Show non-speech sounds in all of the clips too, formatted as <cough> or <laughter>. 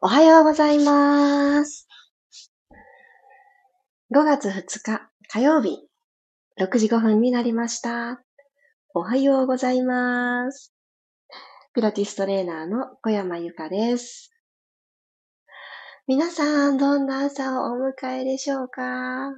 おはようございます。5月2日火曜日、6時5分になりました。おはようございます。ピラティストレーナーの小山由かです。皆さん、どんな朝をお迎えでしょうか？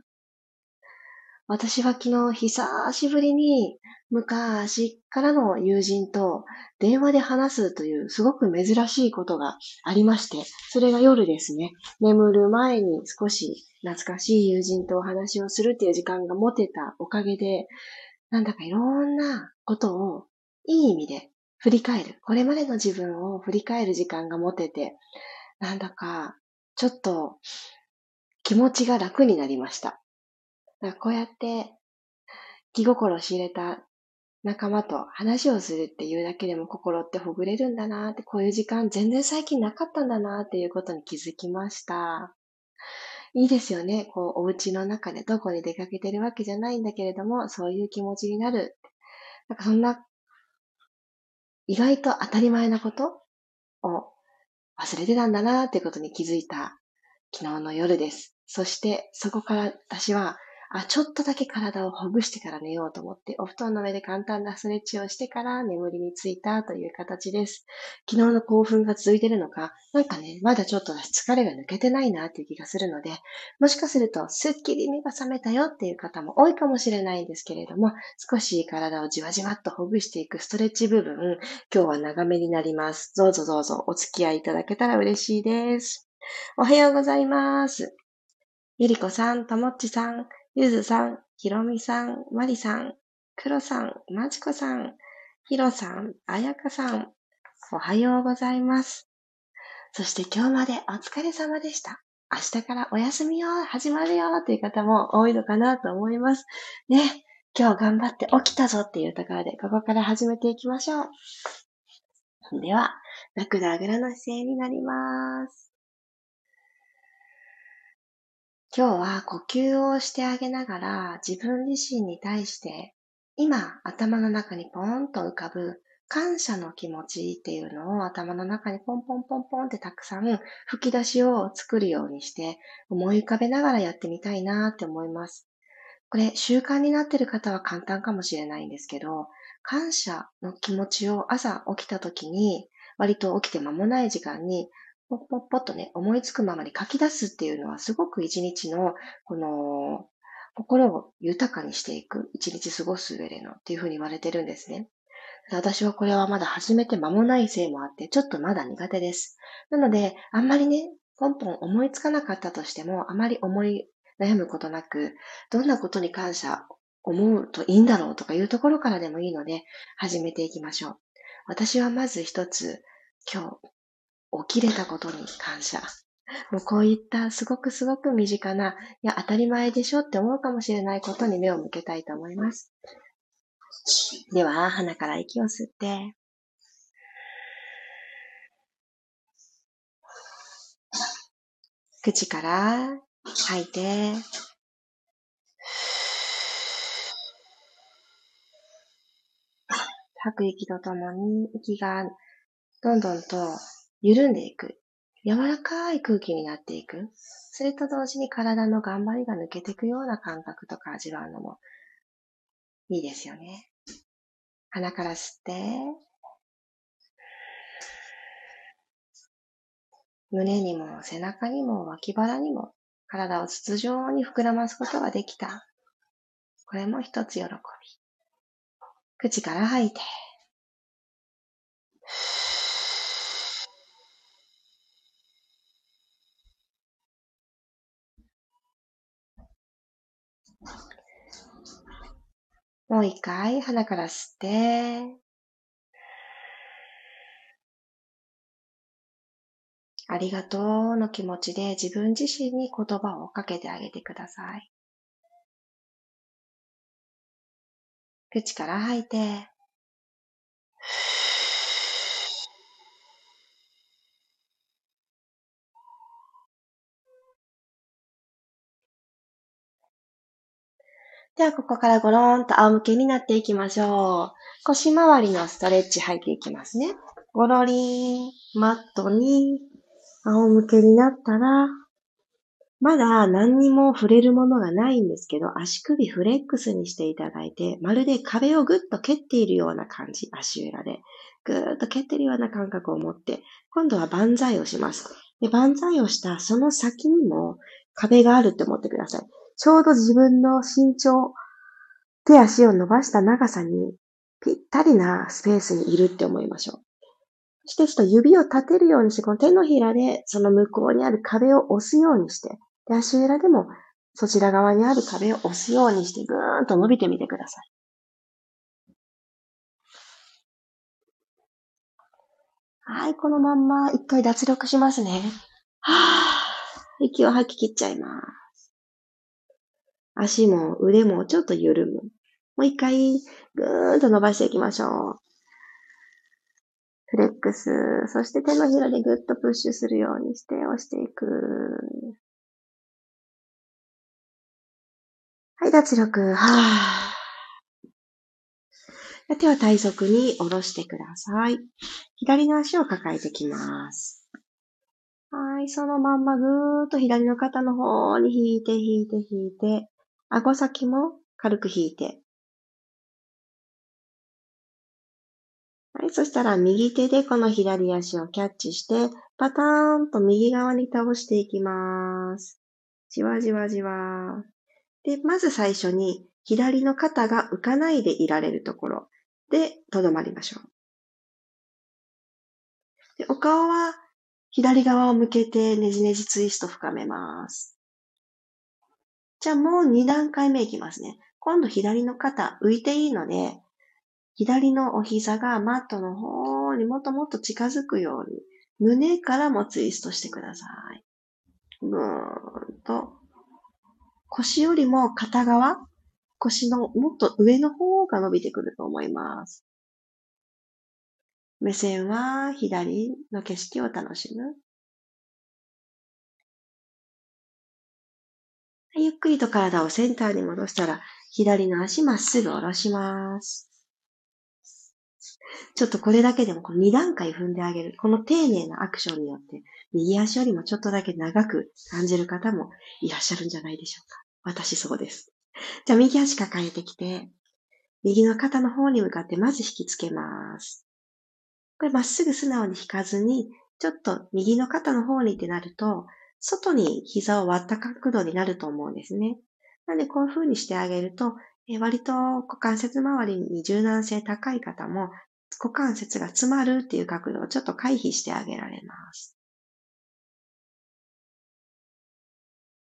私は昨日久しぶりに昔からの友人と電話で話すというすごく珍しいことがありまして、それが夜ですね、眠る前に少し懐かしい友人とお話をするっていう時間が持てたおかげで、なんだかいろんなことをいい意味で振り返る。これまでの自分を振り返る時間が持てて、なんだかちょっと気持ちが楽になりました。こうやって気心を知れた仲間と話をするっていうだけでも心ってほぐれるんだなって、こういう時間全然最近なかったんだなっていうことに気づきました。いいですよね。こう、お家の中でどこに出かけてるわけじゃないんだけれども、そういう気持ちになる。なんかそんな、意外と当たり前なことを忘れてたんだなっていうことに気づいた昨日の夜です。そしてそこから私はあ、ちょっとだけ体をほぐしてから寝ようと思って、お布団の上で簡単なストレッチをしてから眠りについたという形です。昨日の興奮が続いてるのか、なんかね、まだちょっと疲れが抜けてないなっていう気がするので、もしかすると、すっきり目が覚めたよっていう方も多いかもしれないんですけれども、少し体をじわじわっとほぐしていくストレッチ部分、今日は長めになります。どうぞどうぞお付き合いいただけたら嬉しいです。おはようございます。ゆりこさん、ともっちさん、ゆずさん、ひろみさん、まりさん、くろさん、まちこさん、ひろさん、あやかさん、おはようございます。そして今日までお疲れ様でした。明日からお休みよ、始まるよという方も多いのかなと思います。ね、今日頑張って起きたぞっていうところで、ここから始めていきましょう。では、ラクダあぐらの姿勢になります。今日は呼吸をしてあげながら自分自身に対して今頭の中にポーンと浮かぶ感謝の気持ちっていうのを頭の中にポンポンポンポンってたくさん吹き出しを作るようにして思い浮かべながらやってみたいなって思います。これ習慣になってる方は簡単かもしれないんですけど、感謝の気持ちを朝起きた時に割と起きて間もない時間にポッポッポッとね、思いつくままに書き出すっていうのはすごく一日の、この、心を豊かにしていく、一日過ごす上でのっていうふうに言われてるんですね。私はこれはまだ始めて間もないせいもあって、ちょっとまだ苦手です。なので、あんまりね、ポンポン思いつかなかったとしても、あまり思い悩むことなく、どんなことに感謝思うといいんだろうとかいうところからでもいいので、始めていきましょう。私はまず一つ、今日起きれたことに感謝。もうこういったすごくすごく身近な、いや、当たり前でしょって思うかもしれないことに目を向けたいと思います。では、鼻から息を吸って、口から吐いて、吐く息とともに息がどんどんと緩んでいく。柔らかい空気になっていく。それと同時に体の頑張りが抜けていくような感覚とか味わうのもいいですよね。鼻から吸って、胸にも背中にも脇腹にも体を筒状に膨らますことができた。これも一つ喜び。口から吐いて。もう一回鼻から吸って、ありがとうの気持ちで自分自身に言葉をかけてあげてください。口から吐いて、では、ここからゴローンと仰向けになっていきましょう。腰回りのストレッチ入っていきますね。ゴロリン、マットに仰向けになったら、まだ何にも触れるものがないんですけど、足首フレックスにしていただいて、まるで壁をぐっと蹴っているような感じ、足裏で。ぐーっと蹴っているような感覚を持って、今度は万歳をします。で、万歳をしたその先にも壁があるって思ってください。ちょうど自分の身長、手足を伸ばした長さにぴったりなスペースにいるって思いましょう。そしてちょっと指を立てるようにして、この手のひらでその向こうにある壁を押すようにして、で足裏でもそちら側にある壁を押すようにしてぐーんと伸びてみてください。はい、このまんま一回脱力しますね。はぁ、息を吐き切っちゃいます。足も腕もちょっと緩む。もう一回ぐーんと伸ばしていきましょう。フレックス、そして手のひらでぐっとプッシュするようにして押していく。はい、脱力。はぁ。手は体側に下ろしてください。左の足を抱えてきます。はい、そのまんまぐーっと左の肩の方に引いて引いて引いて、顎先も軽く引いて。はい、そしたら右手でこの左足をキャッチして、パターンと右側に倒していきます。じわじわじわ。で、まず最初に左の肩が浮かないでいられるところ。で、とどまりましょう。でお顔は左側を向けてねじねじツイスト深めます。じゃあもう2段階目いきますね。今度左の肩浮いていいので、左のお膝がマットの方にもっともっと近づくように、胸からもツイストしてください。ぐーんと。腰よりも片側、腰のもっと上の方が伸びてくると思います。目線は左の景色を楽しむ。ゆっくりと体をセンターに戻したら、左の足まっすぐ下ろします。ちょっとこれだけでもこの2段階踏んであげる。この丁寧なアクションによって、右足よりもちょっとだけ長く感じる方もいらっしゃるんじゃないでしょうか。私そうです。じゃあ右足抱えてきて、右の肩の方に向かってまず引きつけます。これまっすぐ素直に引かずに、ちょっと右の肩の方にってなると、外に膝を割った角度になると思うんですね。なのでこういう風にしてあげると、え割と股関節周りに柔軟性高い方も股関節が詰まるっていう角度をちょっと回避してあげられます。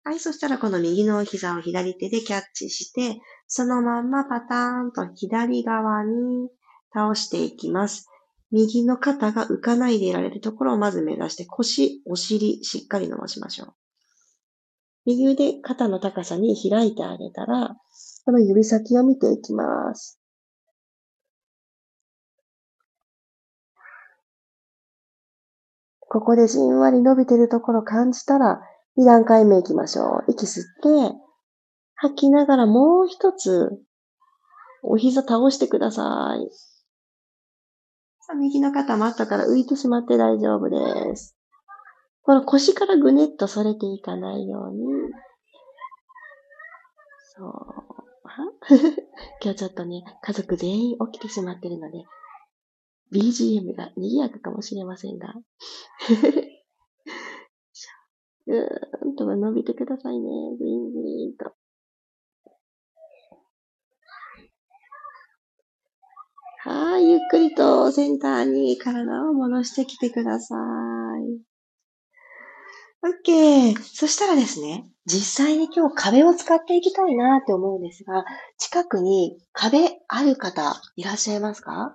はい、そしたらこの右の膝を左手でキャッチして、そのまんまパターンと左側に倒していきます。右の肩が浮かないでいられるところをまず目指して腰、お尻、しっかり伸ばしましょう。右腕、肩の高さに開いてあげたら、この指先を見ていきます。ここでじんわり伸びてるところ感じたら、2段階目行きましょう。息吸って、吐きながらもう一つ、お膝倒してください。右の肩マットから浮いてしまって大丈夫です。この腰からぐねっと反れていかないように。そう。<laughs> 今日ちょっとね、家族全員起きてしまってるので、BGM が賑やかかもしれませんが。<laughs> ぐーんと伸びてくださいね。グイングインと。はい、ゆっくりとセンターに体を戻してきてください。OK。そしたらですね、実際に今日壁を使っていきたいなって思うんですが、近くに壁ある方いらっしゃいますか？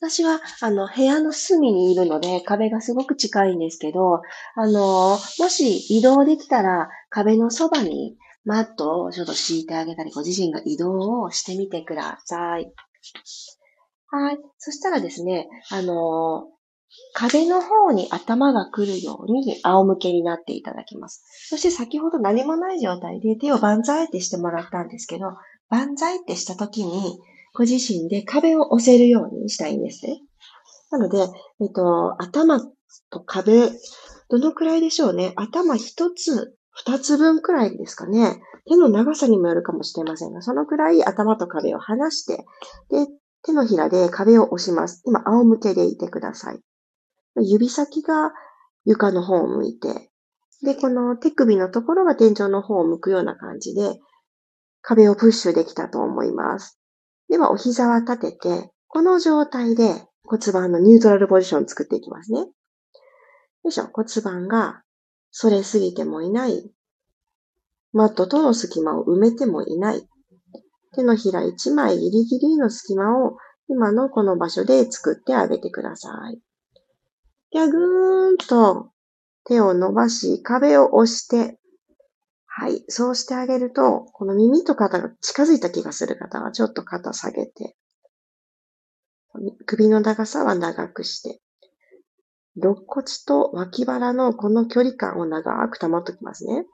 私は、あの、部屋の隅にいるので、壁がすごく近いんですけど、あの、もし移動できたら、壁のそばにマットをちょっと敷いてあげたり、ご自身が移動をしてみてください。はい。そしたらですね、あの、壁の方に頭が来るように仰向けになっていただきます。そして先ほど何もない状態で手を万歳ってしてもらったんですけど、万歳ってした時に、ご自身で壁を押せるようにしたいんですね。なので、えっと、頭と壁、どのくらいでしょうね。頭一つ、二つ分くらいですかね。手の長さにもよるかもしれませんが、そのくらい頭と壁を離して、で、手のひらで壁を押します。今、仰向けでいてください。指先が床の方を向いて、で、この手首のところが天井の方を向くような感じで、壁をプッシュできたと思います。では、お膝は立てて、この状態で骨盤のニュートラルポジションを作っていきますね。よいしょ、骨盤が反れすぎてもいない。マットとの隙間を埋めてもいない。手のひら1枚ギリギリの隙間を今のこの場所で作ってあげてください。では、ぐーんと手を伸ばし、壁を押して、はい。そうしてあげると、この耳と肩が近づいた気がする方は、ちょっと肩下げて、首の長さは長くして、肋骨と脇腹のこの距離感を長く保っておきますね。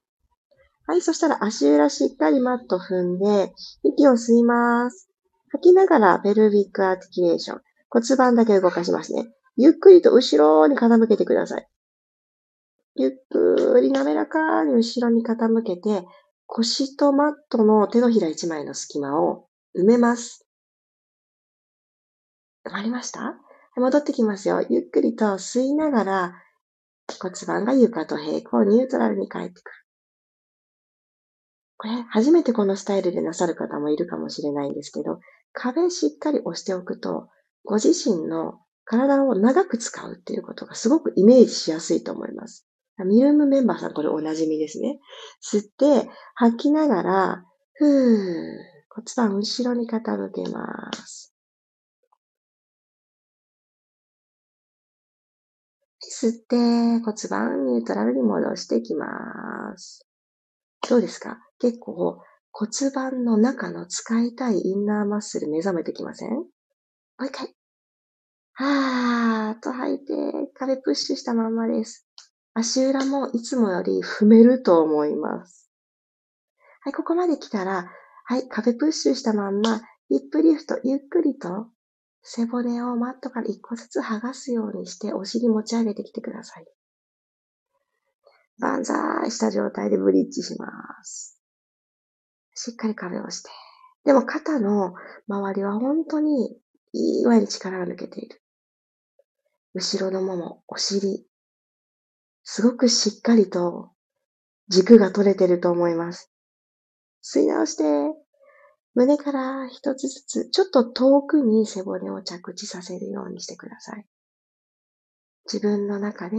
はい、そしたら足裏しっかりマット踏んで、息を吸います。吐きながらペルビックアーティキュレーション。骨盤だけ動かしますね。ゆっくりと後ろに傾けてください。ゆっくり滑らかに後ろに傾けて、腰とマットの手のひら一枚の隙間を埋めます。埋まりました？戻ってきますよ。ゆっくりと吸いながら骨盤が床と平行、ニュートラルに帰ってくる。これ、初めてこのスタイルでなさる方もいるかもしれないんですけど、壁しっかり押しておくと、ご自身の体を長く使うっていうことがすごくイメージしやすいと思います。ミルームメンバーさん、これおなじみですね。吸って、吐きながら、ふー、骨盤後ろに傾けます。吸って、骨盤ニュートラルに戻していきます。どうですか？結構骨盤の中の使いたいインナーマッスル目覚めてきません？もう一回。はーっと吐いて、壁プッシュしたままです。足裏もいつもより <laughs> 踏めると思います。はい、ここまで来たら、はい、壁プッシュしたまんま、ヒップリフト、ゆっくりと背骨をマットから一個ずつ剥がすようにしてお尻持ち上げてきてください。万歳した状態でブリッジします。しっかり壁をして。でも肩の周りは本当にいい具合に力が抜けている。後ろのもも、お尻。すごくしっかりと軸が取れてると思います。吸い直して、胸から一つずつ、ちょっと遠くに背骨を着地させるようにしてください。自分の中で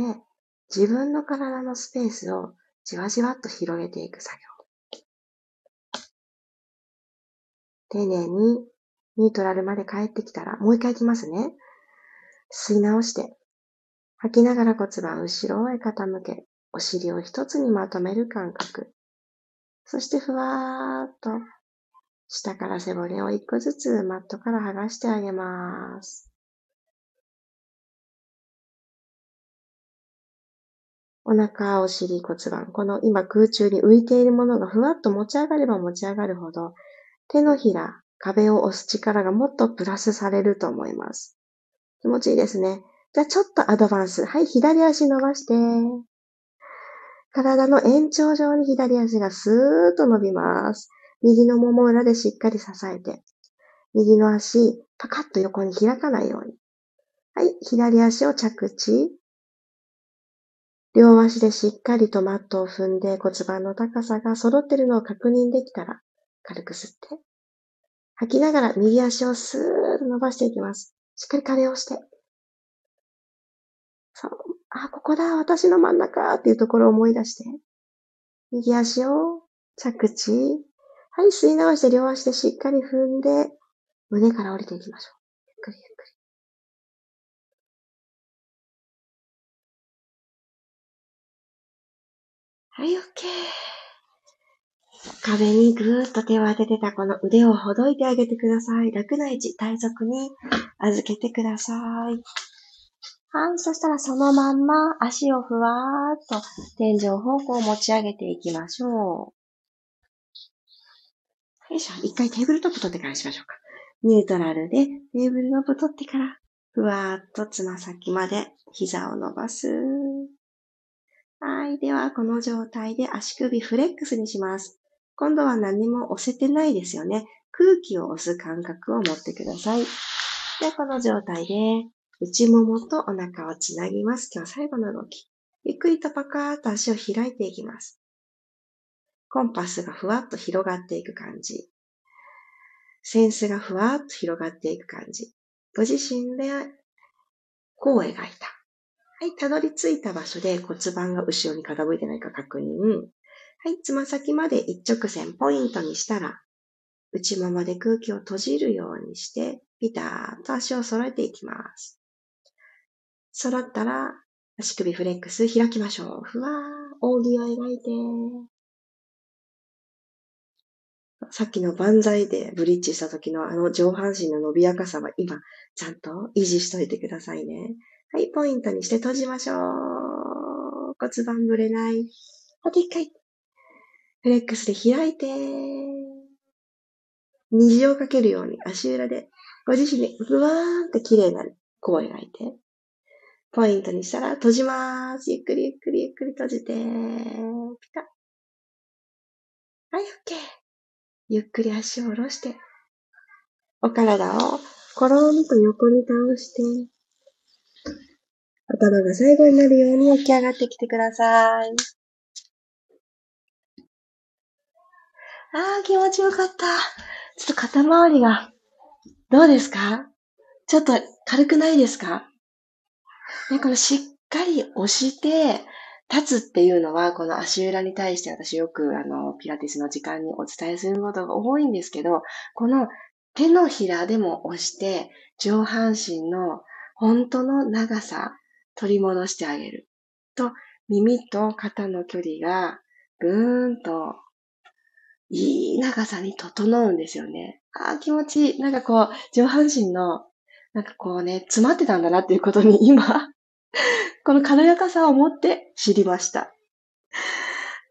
自分の体のスペースをじわじわっと広げていく作業。丁寧にニュートラルまで帰ってきたら、もう一回行きますね。吸い直して、吐きながら骨盤後ろへ傾け、お尻を一つにまとめる感覚。そしてふわーっと、下から背骨を一個ずつマットから剥がしてあげます。お腹、お尻、骨盤。この今空中に浮いているものがふわっと持ち上がれば持ち上がるほど、手のひら、壁を押す力がもっとプラスされると思います。気持ちいいですね。じゃあちょっとアドバンス。はい、左足伸ばして。体の延長上に左足がスーッと伸びます。右のもも裏でしっかり支えて。右の足、パカッと横に開かないように。はい、左足を着地。両足でしっかりとマットを踏んで骨盤の高さが揃ってるのを確認できたら、軽く吸って、吐きながら右足をスーッと伸ばしていきます。しっかり壁をして。そう。あ、ここだ、私の真ん中っていうところを思い出して。右足を着地。はい、吸い直して両足でしっかり踏んで、胸から降りていきましょう。はい、OK。壁にぐーっと手を当ててたこの腕をほどいてあげてください。楽な位置、体側に預けてください。はい、そしたらそのまんま足をふわーっと天井方向を持ち上げていきましょう。よいしょ。一回テーブルトップ取ってからしましょうか。ニュートラルでテーブルトップ取ってからふわーっとつま先まで膝を伸ばす。はい。では、この状態で足首フレックスにします。今度は何も押せてないですよね。空気を押す感覚を持ってください。で、この状態で内ももとお腹をつなぎます。今日最後の動き。ゆっくりとパカーっと足を開いていきます。コンパスがふわっと広がっていく感じ。センスがふわっと広がっていく感じ。ご自身でこう描いた。はい、たどり着いた場所で骨盤が後ろに傾いてないか確認。はい、つま先まで一直線ポイントにしたら、内ももで空気を閉じるようにして、ピターと足を揃えていきます。揃ったら、足首フレックス開きましょう。ふわー、扇を描いて。さっきの万歳でブリッジした時のあの上半身の伸びやかさは今、ちゃんと維持しといてくださいね。はい、ポイントにして閉じましょう。骨盤ぶれない。あと一回。フレックスで開いて。虹をかけるように足裏で、ご自身でふわーんって綺麗な弧を描いて。ポイントにしたら閉じます。ゆっくりゆっくりゆっくり閉じて。ピタはい、OK。ゆっくり足を下ろして、お体をコロンと横に倒して、頭が最後になるように起き上がってきてください。ああ、気持ちよかった。ちょっと肩周りが、どうですか？ちょっと軽くないですか？ね、このしっかり押して、立つっていうのは、この足裏に対して私よく、あの、ピラティスの時間にお伝えすることが多いんですけど、この手のひらでも押して、上半身の本当の長さ、取り戻してあげる。と、耳と肩の距離が、ぐーんと、いい長さに整うんですよね。ああ、気持ちいい。なんかこう、上半身の、なんかこうね、詰まってたんだなっていうことに今 <laughs> この軽やかさを持って知りました。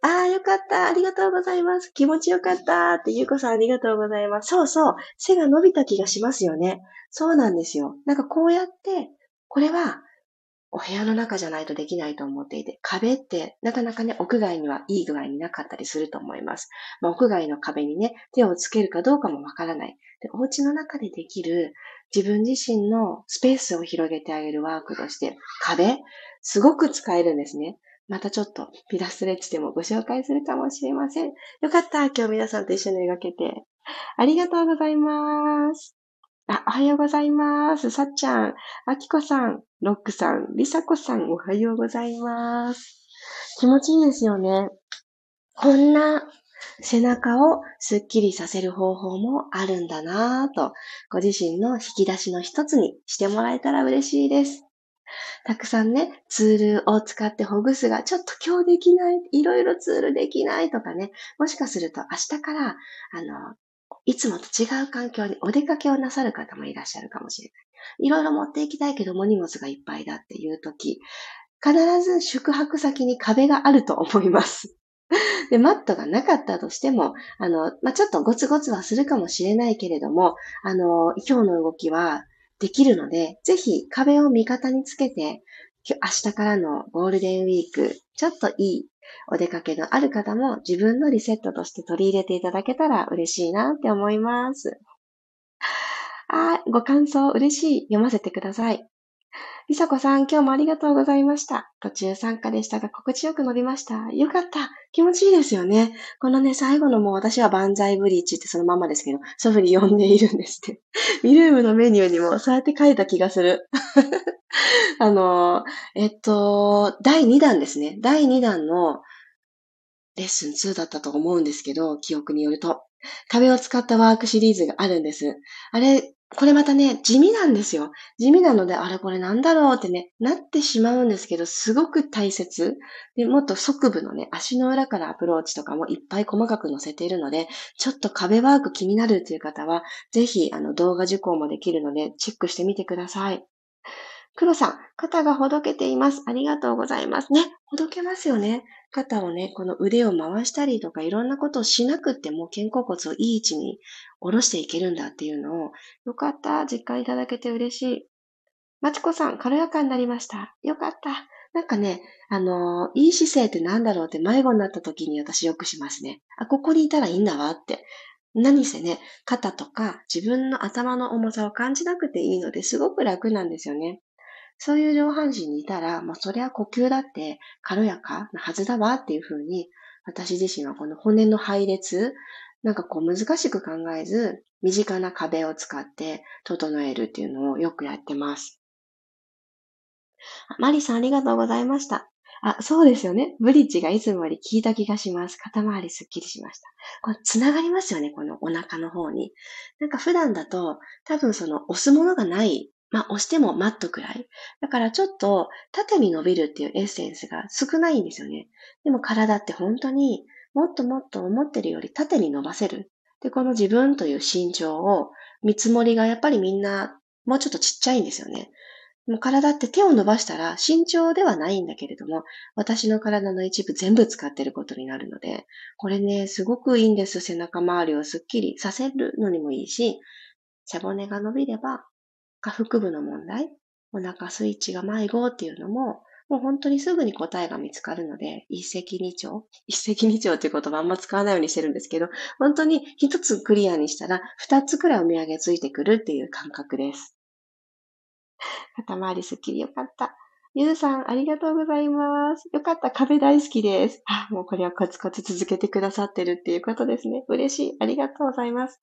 ああ、よかった。ありがとうございます。気持ちよかった。って、ゆうこさんありがとうございます。そうそう。背が伸びた気がしますよね。そうなんですよ。なんかこうやって、これは、お部屋の中じゃないとできないと思っていて、壁ってなかなかね、屋外にはいい具合になかったりすると思います。まあ、屋外の壁にね、手をつけるかどうかもわからない。でお家の中でできる自分自身のスペースを広げてあげるワークとして、壁、すごく使えるんですね。またちょっとピラストレッチでもご紹介するかもしれません。よかった。今日皆さんと一緒に描けて。ありがとうございます。あ、おはようございます。さっちゃん、あきこさん、ロックさん、りさこさん、おはようございます。気持ちいいですよね。こんな背中をスッキリさせる方法もあるんだなぁと、ご自身の引き出しの一つにしてもらえたら嬉しいです。たくさんね、ツールを使ってほぐすが、ちょっと今日できない、いろいろツールできないとかね、もしかすると明日から、あの、いつもと違う環境にお出かけをなさる方もいらっしゃるかもしれない。いろいろ持っていきたいけども荷物がいっぱいだっていう時、必ず宿泊先に壁があると思います。<laughs> で、マットがなかったとしても、あの、まあ、ちょっとゴツゴツはするかもしれないけれども、あの、今日の動きはできるので、ぜひ壁を味方につけて、明日からのゴールデンウィーク、ちょっといいお出かけのある方も自分のリセットとして取り入れていただけたら嬉しいなって思います。あ、ご感想嬉しい。読ませてください。りさこさん、今日もありがとうございました。途中参加でしたが、心地よく伸びました。よかった。気持ちいいですよね。このね、最後のもう私は万歳ブリーチってそのままですけど、そういうふうに呼んでいるんですって。ミルームのメニューにもそうやって書いた気がする。<laughs> あの、えっと、第2弾ですね。第2弾のレッスン2だったと思うんですけど、記憶によると。壁を使ったワークシリーズがあるんです。あれ、これまたね、地味なんですよ。地味なので、あれこれなんだろうってね、なってしまうんですけど、すごく大切。で、もっと側部のね、足の裏からアプローチとかもいっぱい細かく載せているので、ちょっと壁ワーク気になるという方は、ぜひ、あの、動画受講もできるので、チェックしてみてください。黒さん、肩がほどけています。ありがとうございます。ね、ほどけますよね。肩をね、この腕を回したりとかいろんなことをしなくっても肩甲骨をいい位置に下ろしていけるんだっていうのを、よかった。実感いただけて嬉しい。まちこさん、軽やかになりました。よかった。なんかね、あのいい姿勢ってなんだろうって迷子になった時に私よくしますね。あ、ここにいたらいいんだわって。何せね、肩とか自分の頭の重さを感じなくていいのですごく楽なんですよね。そういう上半身にいたら、まあそりゃ呼吸だって軽やかなはずだわっていうふうに、私自身はこの骨の配列、なんかこう難しく考えず、身近な壁を使って整えるっていうのをよくやってます。マリさんありがとうございました。あ、そうですよね。ブリッジがいつもより効いた気がします。肩周りすっきりしました。これ繋がりますよね、このお腹の方に。なんか普段だと多分その押すものがないまあ、押してもマットくらい。だからちょっと縦に伸びるっていうエッセンスが少ないんですよね。でも体って本当にもっともっと思ってるより縦に伸ばせる。で、この自分という身長を見積もりがやっぱりみんなもうちょっとちっちゃいんですよね。もう体って手を伸ばしたら身長ではないんだけれども、私の体の一部全部使ってることになるので、これね、すごくいいんです。背中周りをスッキリさせるのにもいいし、背骨が伸びれば下腹部の問題、お腹スイッチが迷子っていうのも、もう本当にすぐに答えが見つかるので、一石二鳥一石二鳥っていう言葉あんま使わないようにしてるんですけど、本当に一つクリアにしたら、二つくらいお土産ついてくるっていう感覚です。肩周りすっきりよかった。ゆずさん、ありがとうございます。よかった。壁大好きです。あ、もうこれはコツコツ続けてくださってるっていうことですね。嬉しい。ありがとうございます。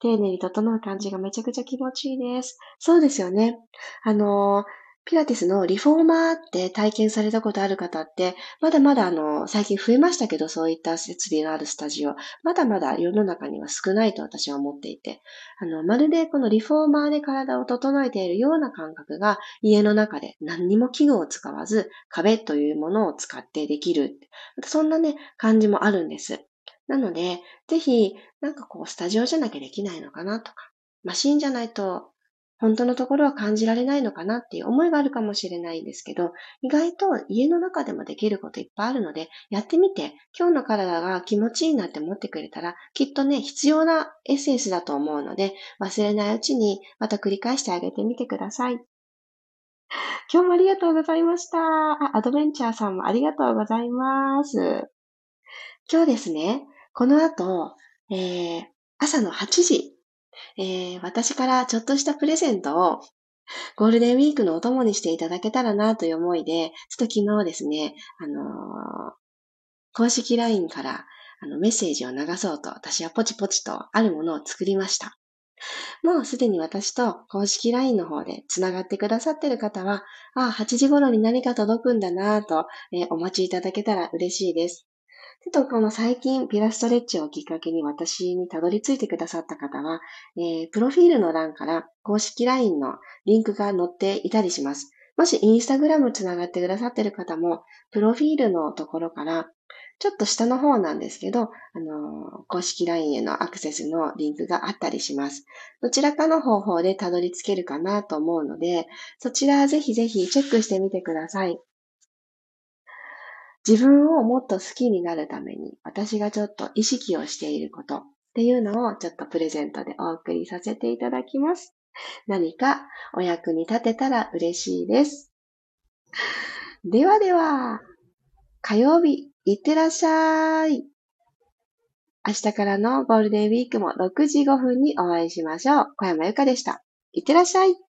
丁寧に整う感じがめちゃくちゃ気持ちいいです。そうですよね。あのーピラティスのリフォーマーって体験されたことある方って、まだまだあの、最近増えましたけど、そういった設備のあるスタジオ、まだまだ世の中には少ないと私は思っていて、あの、まるでこのリフォーマーで体を整えているような感覚が家の中で何にも器具を使わず、壁というものを使ってできる。そんなね、感じもあるんです。なので、ぜひ、なんかこう、スタジオじゃなきゃできないのかなとか、マシンじゃないと本当のところは感じられないのかなっていう思いがあるかもしれないんですけど、意外と家の中でもできることいっぱいあるので、やってみて、今日の体が気持ちいいなって思ってくれたら、きっとね、必要なエッセンスだと思うので、忘れないうちにまた繰り返してあげてみてください。今日もありがとうございました。アドベンチャーさんもありがとうございます。今日ですね、この後、えー、朝の8時えー、私からちょっとしたプレゼントをゴールデンウィークのお供にしていただけたらなという思いで、ちょっと昨日ですね、あのー、公式 LINE からあのメッセージを流そうと、私はポチポチとあるものを作りました。もうすでに私と公式 LINE の方で繋がってくださっている方は、ああ、8時頃に何か届くんだなぁと、えー、お待ちいただけたら嬉しいです。ちょっとこの最近ピラストレッチをきっかけに私にたどり着いてくださった方は、えー、プロフィールの欄から公式 LINE のリンクが載っていたりします。もしインスタグラムつながってくださってる方も、プロフィールのところから、ちょっと下の方なんですけど、あのー、公式 LINE へのアクセスのリンクがあったりします。どちらかの方法でたどり着けるかなと思うので、そちらぜひぜひチェックしてみてください。自分をもっと好きになるために私がちょっと意識をしていることっていうのをちょっとプレゼントでお送りさせていただきます。何かお役に立てたら嬉しいです。ではでは、火曜日、いってらっしゃい。明日からのゴールデンウィークも6時5分にお会いしましょう。小山由かでした。いってらっしゃい。